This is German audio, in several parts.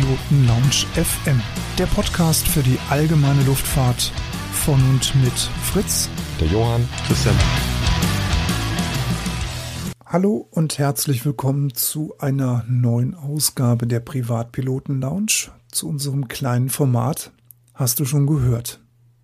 Privatpiloten Lounge FM, der Podcast für die allgemeine Luftfahrt von und mit Fritz, der Johann, Christian. Hallo und herzlich willkommen zu einer neuen Ausgabe der Privatpiloten Lounge, zu unserem kleinen Format. Hast du schon gehört?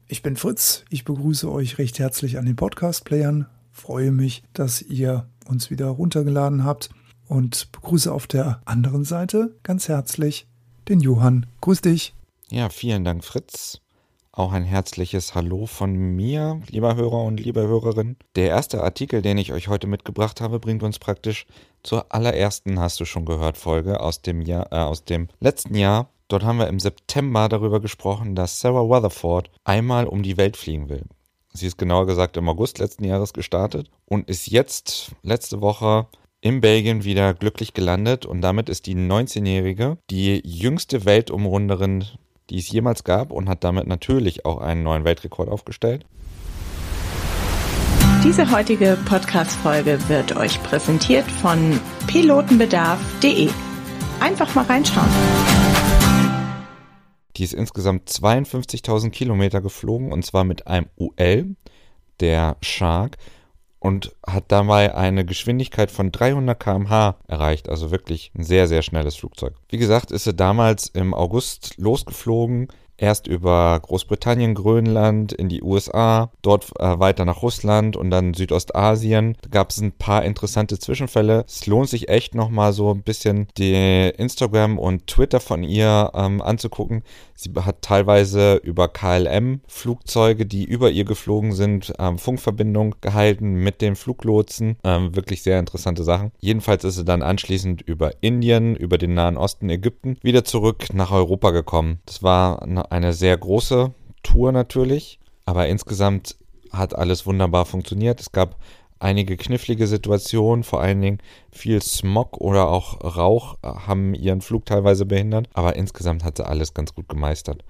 Ich bin Fritz, ich begrüße euch recht herzlich an den Podcast-Playern, freue mich, dass ihr uns wieder runtergeladen habt und begrüße auf der anderen Seite ganz herzlich den Johann. Grüß dich. Ja, vielen Dank, Fritz. Auch ein herzliches Hallo von mir, lieber Hörer und liebe Hörerin. Der erste Artikel, den ich euch heute mitgebracht habe, bringt uns praktisch zur allerersten, hast du schon gehört, Folge aus dem Jahr, äh, aus dem letzten Jahr. Dort haben wir im September darüber gesprochen, dass Sarah Rutherford einmal um die Welt fliegen will. Sie ist genauer gesagt im August letzten Jahres gestartet und ist jetzt letzte Woche in Belgien wieder glücklich gelandet und damit ist die 19-Jährige die jüngste Weltumrunderin, die es jemals gab und hat damit natürlich auch einen neuen Weltrekord aufgestellt. Diese heutige Podcast-Folge wird euch präsentiert von pilotenbedarf.de. Einfach mal reinschauen. Die ist insgesamt 52.000 Kilometer geflogen und zwar mit einem UL, der Shark, und hat dabei eine Geschwindigkeit von 300 km/h erreicht. Also wirklich ein sehr, sehr schnelles Flugzeug. Wie gesagt, ist sie damals im August losgeflogen erst über Großbritannien, Grönland, in die USA, dort äh, weiter nach Russland und dann Südostasien. Da gab es ein paar interessante Zwischenfälle. Es lohnt sich echt nochmal so ein bisschen die Instagram und Twitter von ihr ähm, anzugucken. Sie hat teilweise über KLM-Flugzeuge, die über ihr geflogen sind, ähm, Funkverbindung gehalten mit den Fluglotsen. Ähm, wirklich sehr interessante Sachen. Jedenfalls ist sie dann anschließend über Indien, über den Nahen Osten, Ägypten wieder zurück nach Europa gekommen. Das war eine eine sehr große Tour natürlich, aber insgesamt hat alles wunderbar funktioniert. Es gab einige knifflige Situationen, vor allen Dingen viel Smog oder auch Rauch haben ihren Flug teilweise behindert, aber insgesamt hat sie alles ganz gut gemeistert.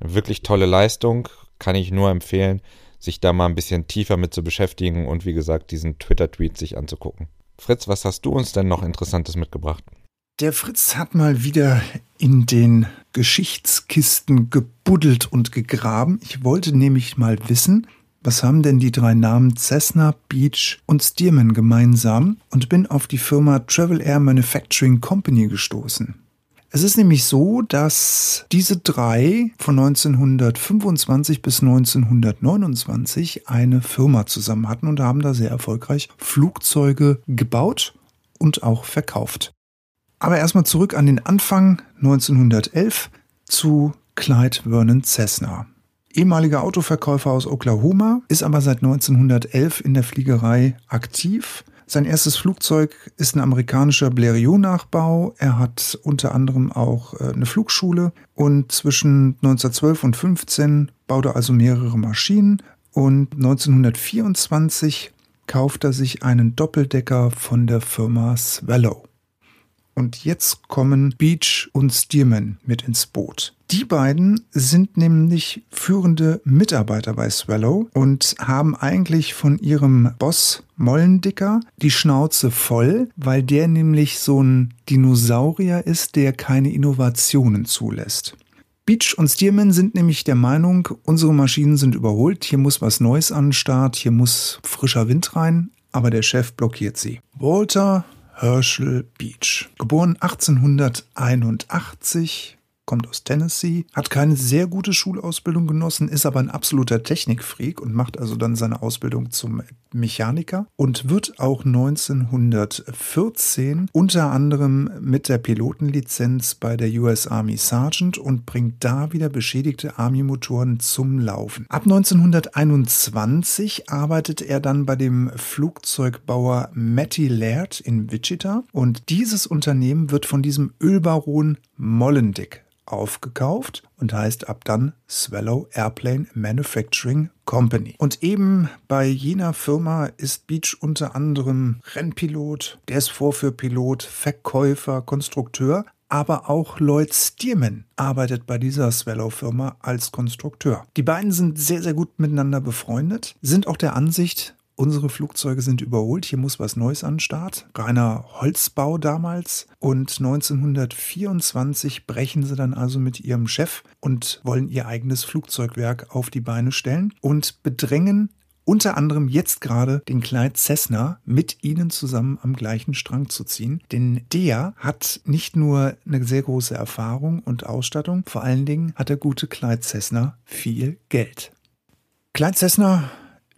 Eine wirklich tolle Leistung, kann ich nur empfehlen, sich da mal ein bisschen tiefer mit zu beschäftigen und wie gesagt diesen Twitter-Tweet sich anzugucken. Fritz, was hast du uns denn noch Interessantes mitgebracht? Der Fritz hat mal wieder in den Geschichtskisten gebuddelt und gegraben. Ich wollte nämlich mal wissen, was haben denn die drei Namen Cessna, Beach und Stearman gemeinsam und bin auf die Firma Travel Air Manufacturing Company gestoßen. Es ist nämlich so, dass diese drei von 1925 bis 1929 eine Firma zusammen hatten und haben da sehr erfolgreich Flugzeuge gebaut und auch verkauft. Aber erstmal zurück an den Anfang 1911 zu Clyde Vernon Cessna. Ehemaliger Autoverkäufer aus Oklahoma, ist aber seit 1911 in der Fliegerei aktiv. Sein erstes Flugzeug ist ein amerikanischer Blériot-Nachbau. Er hat unter anderem auch äh, eine Flugschule und zwischen 1912 und 15 baut er also mehrere Maschinen und 1924 kauft er sich einen Doppeldecker von der Firma Swallow. Und jetzt kommen Beach und Stearman mit ins Boot. Die beiden sind nämlich führende Mitarbeiter bei Swallow und haben eigentlich von ihrem Boss Mollendicker die Schnauze voll, weil der nämlich so ein Dinosaurier ist, der keine Innovationen zulässt. Beach und Stearman sind nämlich der Meinung, unsere Maschinen sind überholt, hier muss was Neues an den Start, hier muss frischer Wind rein, aber der Chef blockiert sie. Walter Herschel Beach. Geboren 1881, kommt aus Tennessee, hat keine sehr gute Schulausbildung genossen, ist aber ein absoluter Technikfreak und macht also dann seine Ausbildung zum Mechaniker und wird auch 1914 unter anderem mit der Pilotenlizenz bei der US Army Sergeant und bringt da wieder beschädigte Army-Motoren zum Laufen. Ab 1921 arbeitet er dann bei dem Flugzeugbauer Matty Laird in Wichita und dieses Unternehmen wird von diesem Ölbaron Mollendick aufgekauft und heißt ab dann Swallow Airplane Manufacturing Company. Und eben bei jener Firma ist Beach unter anderem Rennpilot, der ist Vorführpilot, Verkäufer, Konstrukteur, aber auch Lloyd Stearman arbeitet bei dieser Swallow-Firma als Konstrukteur. Die beiden sind sehr, sehr gut miteinander befreundet, sind auch der Ansicht, unsere Flugzeuge sind überholt, hier muss was Neues an den Start. Reiner Holzbau damals. Und 1924 brechen sie dann also mit ihrem Chef und wollen ihr eigenes Flugzeugwerk auf die Beine stellen und bedrängen unter anderem jetzt gerade den Clyde Cessna mit ihnen zusammen am gleichen Strang zu ziehen. Denn der hat nicht nur eine sehr große Erfahrung und Ausstattung, vor allen Dingen hat der gute Clyde Cessna viel Geld. Clyde Cessna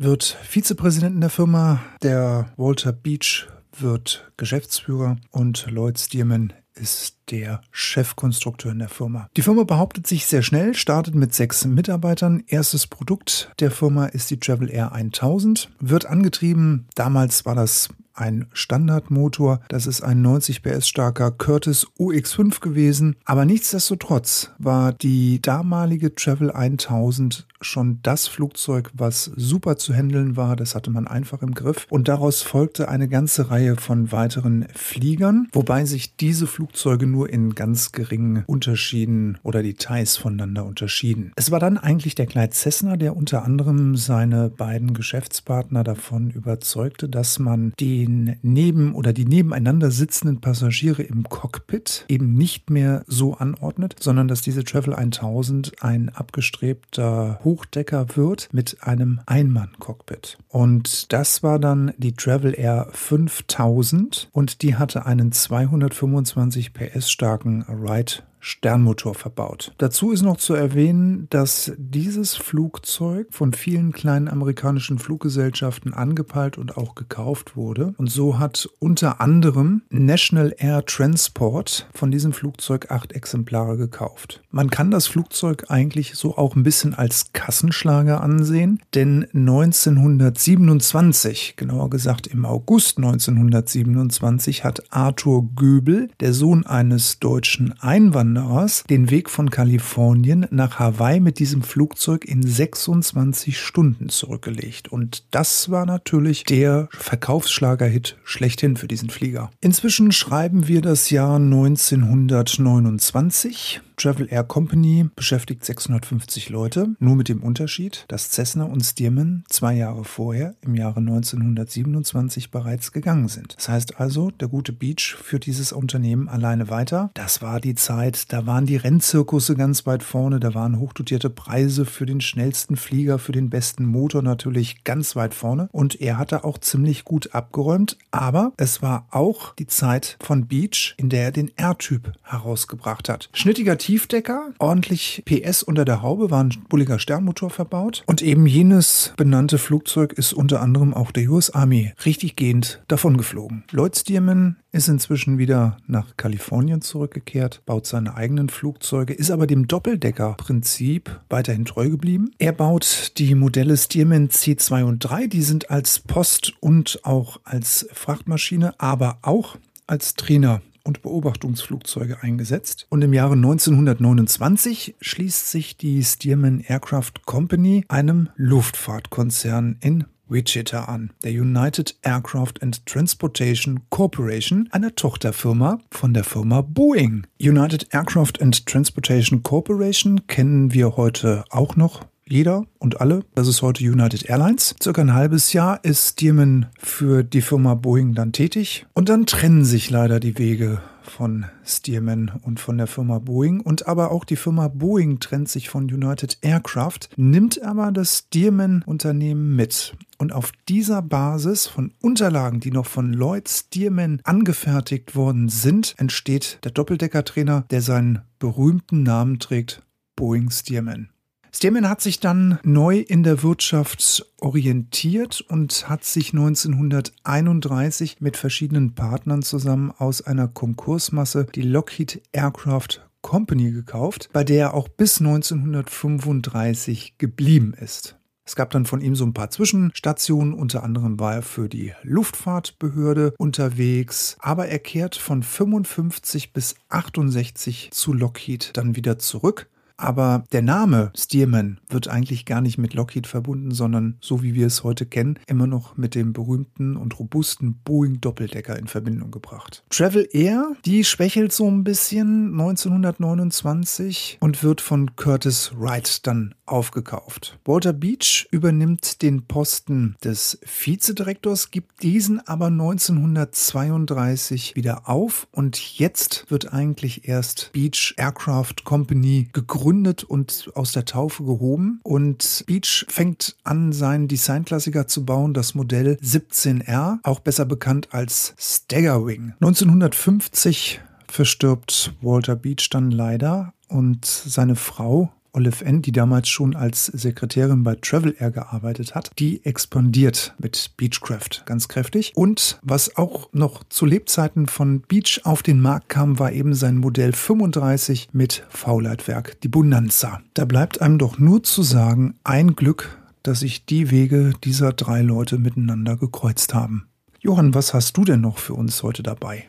wird Vizepräsident in der Firma, der Walter Beach wird Geschäftsführer und Lloyd Stearman ist der Chefkonstrukteur in der Firma. Die Firma behauptet sich sehr schnell, startet mit sechs Mitarbeitern. Erstes Produkt der Firma ist die Travel Air 1000, wird angetrieben, damals war das ein Standardmotor. Das ist ein 90 PS starker Curtis UX5 gewesen. Aber nichtsdestotrotz war die damalige Travel 1000 schon das Flugzeug, was super zu handeln war. Das hatte man einfach im Griff. Und daraus folgte eine ganze Reihe von weiteren Fliegern, wobei sich diese Flugzeuge nur in ganz geringen Unterschieden oder Details voneinander unterschieden. Es war dann eigentlich der Clyde Cessna, der unter anderem seine beiden Geschäftspartner davon überzeugte, dass man den neben oder die nebeneinander sitzenden Passagiere im Cockpit eben nicht mehr so anordnet, sondern dass diese Travel 1000 ein abgestrebter Hochdecker wird mit einem Einmann-Cockpit. Und das war dann die Travel Air 5000 und die hatte einen 225 PS starken Ride Sternmotor verbaut. Dazu ist noch zu erwähnen, dass dieses Flugzeug von vielen kleinen amerikanischen Fluggesellschaften angepeilt und auch gekauft wurde. Und so hat unter anderem National Air Transport von diesem Flugzeug acht Exemplare gekauft. Man kann das Flugzeug eigentlich so auch ein bisschen als Kassenschlager ansehen, denn 1927, genauer gesagt im August 1927, hat Arthur Göbel, der Sohn eines deutschen Einwanderers, Wanderers den Weg von Kalifornien nach Hawaii mit diesem Flugzeug in 26 Stunden zurückgelegt. Und das war natürlich der Verkaufsschlagerhit schlechthin für diesen Flieger. Inzwischen schreiben wir das Jahr 1929. Travel Air Company beschäftigt 650 Leute, nur mit dem Unterschied, dass Cessna und Stearman zwei Jahre vorher, im Jahre 1927, bereits gegangen sind. Das heißt also, der gute Beach führt dieses Unternehmen alleine weiter. Das war die Zeit, da waren die Rennzirkusse ganz weit vorne, da waren hochdotierte Preise für den schnellsten Flieger, für den besten Motor natürlich ganz weit vorne und er hatte auch ziemlich gut abgeräumt, aber es war auch die Zeit von Beach, in der er den R-Typ herausgebracht hat. Schnittiger Tief Tiefdecker, ordentlich PS unter der Haube, war ein bulliger Sternmotor verbaut. Und eben jenes benannte Flugzeug ist unter anderem auch der US Army richtig gehend davongeflogen. Lloyd Stearman ist inzwischen wieder nach Kalifornien zurückgekehrt, baut seine eigenen Flugzeuge, ist aber dem Doppeldeckerprinzip weiterhin treu geblieben. Er baut die Modelle Stearman C2 und 3, die sind als Post und auch als Frachtmaschine, aber auch als Trainer und Beobachtungsflugzeuge eingesetzt. Und im Jahre 1929 schließt sich die Stearman Aircraft Company einem Luftfahrtkonzern in Wichita an, der United Aircraft and Transportation Corporation, einer Tochterfirma von der Firma Boeing. United Aircraft and Transportation Corporation kennen wir heute auch noch jeder und alle. Das ist heute United Airlines. Circa ein halbes Jahr ist Stearman für die Firma Boeing dann tätig. Und dann trennen sich leider die Wege von Stearman und von der Firma Boeing. Und aber auch die Firma Boeing trennt sich von United Aircraft, nimmt aber das Stearman-Unternehmen mit. Und auf dieser Basis von Unterlagen, die noch von Lloyd Stearman angefertigt worden sind, entsteht der Doppeldeckertrainer, der seinen berühmten Namen trägt, Boeing Stearman. Stearman hat sich dann neu in der Wirtschaft orientiert und hat sich 1931 mit verschiedenen Partnern zusammen aus einer Konkursmasse die Lockheed Aircraft Company gekauft, bei der er auch bis 1935 geblieben ist. Es gab dann von ihm so ein paar Zwischenstationen, unter anderem war er für die Luftfahrtbehörde unterwegs, aber er kehrt von 55 bis 68 zu Lockheed dann wieder zurück Aber der Name Stearman wird eigentlich gar nicht mit Lockheed verbunden, sondern so wie wir es heute kennen, immer noch mit dem berühmten und robusten Boeing Doppeldecker in Verbindung gebracht. Travel Air, die schwächelt so ein bisschen 1929 und wird von Curtis Wright dann aufgekauft. Walter Beach übernimmt den Posten des Vizedirektors, gibt diesen aber 1932 wieder auf und jetzt wird eigentlich erst Beach Aircraft Company gegründet und aus der Taufe gehoben und Beach fängt an, seinen Designklassiker zu bauen, das Modell 17R, auch besser bekannt als Staggerwing. 1950 verstirbt Walter Beach dann leider und seine Frau Olive N., die damals schon als Sekretärin bei Travel Air gearbeitet hat, die expandiert mit Beechcraft ganz kräftig. Und was auch noch zu Lebzeiten von Beach auf den Markt kam, war eben sein Modell 35 mit V-Leitwerk, die Bonanza. Da bleibt einem doch nur zu sagen, ein Glück, dass sich die Wege dieser drei Leute miteinander gekreuzt haben. Johann, was hast du denn noch für uns heute dabei?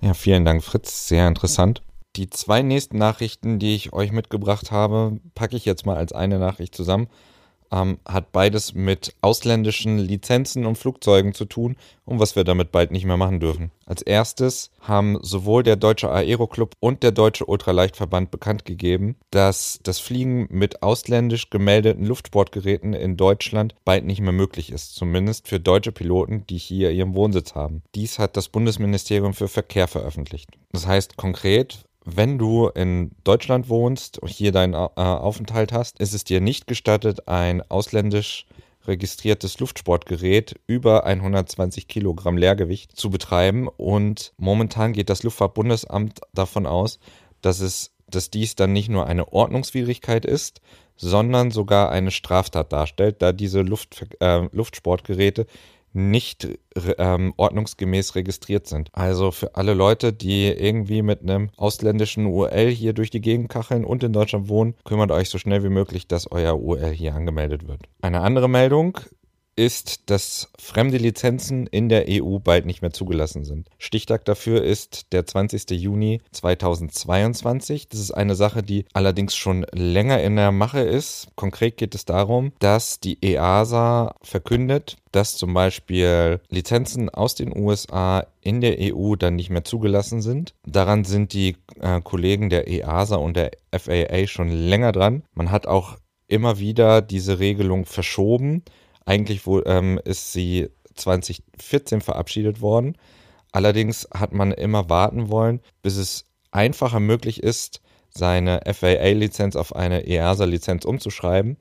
Ja, vielen Dank, Fritz. Sehr interessant. Die zwei nächsten Nachrichten, die ich euch mitgebracht habe, packe ich jetzt mal als eine Nachricht zusammen. Ähm, hat beides mit ausländischen Lizenzen und Flugzeugen zu tun und was wir damit bald nicht mehr machen dürfen. Als erstes haben sowohl der Deutsche Aeroclub und der Deutsche Ultraleichtverband bekannt gegeben, dass das Fliegen mit ausländisch gemeldeten Luftsportgeräten in Deutschland bald nicht mehr möglich ist, zumindest für deutsche Piloten, die hier ihren Wohnsitz haben. Dies hat das Bundesministerium für Verkehr veröffentlicht. Das heißt konkret, wenn du in Deutschland wohnst und hier deinen äh, Aufenthalt hast, ist es dir nicht gestattet, ein ausländisch registriertes Luftsportgerät über 120 Kilogramm Leergewicht zu betreiben. Und momentan geht das Luftfahrtbundesamt davon aus, dass es, dass dies dann nicht nur eine Ordnungswidrigkeit ist, sondern sogar eine Straftat darstellt, da diese Luft, äh, Luftsportgeräte nicht ähm, ordnungsgemäß registriert sind. Also für alle Leute, die irgendwie mit einem ausländischen URL hier durch die Gegend kacheln und in Deutschland wohnen, kümmert euch so schnell wie möglich, dass euer URL hier angemeldet wird. Eine andere Meldung ist, dass fremde Lizenzen in der EU bald nicht mehr zugelassen sind. Stichtag dafür ist der 20. Juni 2022. Das ist eine Sache, die allerdings schon länger in der Mache ist. Konkret geht es darum, dass die EASA verkündet, dass zum Beispiel Lizenzen aus den USA in der EU dann nicht mehr zugelassen sind. Daran sind die äh, Kollegen der EASA und der FAA schon länger dran. Man hat auch immer wieder diese Regelung verschoben eigentlich wo, ähm, ist sie 2014 verabschiedet worden. Allerdings hat man immer warten wollen, bis es einfacher möglich ist, seine FAA-Lizenz auf eine EASA-Lizenz umzuschreiben.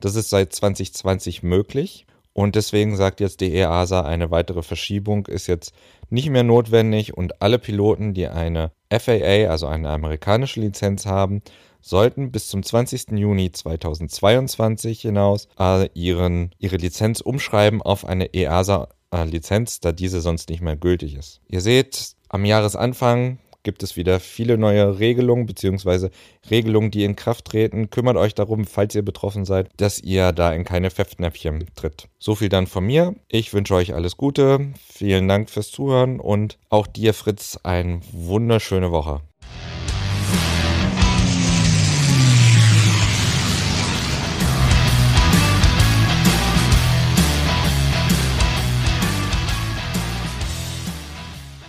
Das ist seit 2020 möglich. Und deswegen sagt jetzt die EASA, eine weitere Verschiebung ist jetzt nicht mehr notwendig und alle Piloten, die eine FAA, also eine amerikanische Lizenz haben, sollten bis zum 20. Juni 2022 hinaus äh, ihren, ihre Lizenz umschreiben auf eine EASA-Lizenz, da diese sonst nicht mehr gültig ist. Ihr seht, am Jahresanfang gibt es wieder viele neue Regelungen beziehungsweise Regelungen, die in Kraft treten. Kümmert euch darum, falls ihr betroffen seid, dass ihr da in keine Pfeffnäpfchen tritt. So viel dann von mir. Ich wünsche euch alles Gute. Vielen Dank fürs Zuhören und auch dir, Fritz, eine wunderschöne Woche.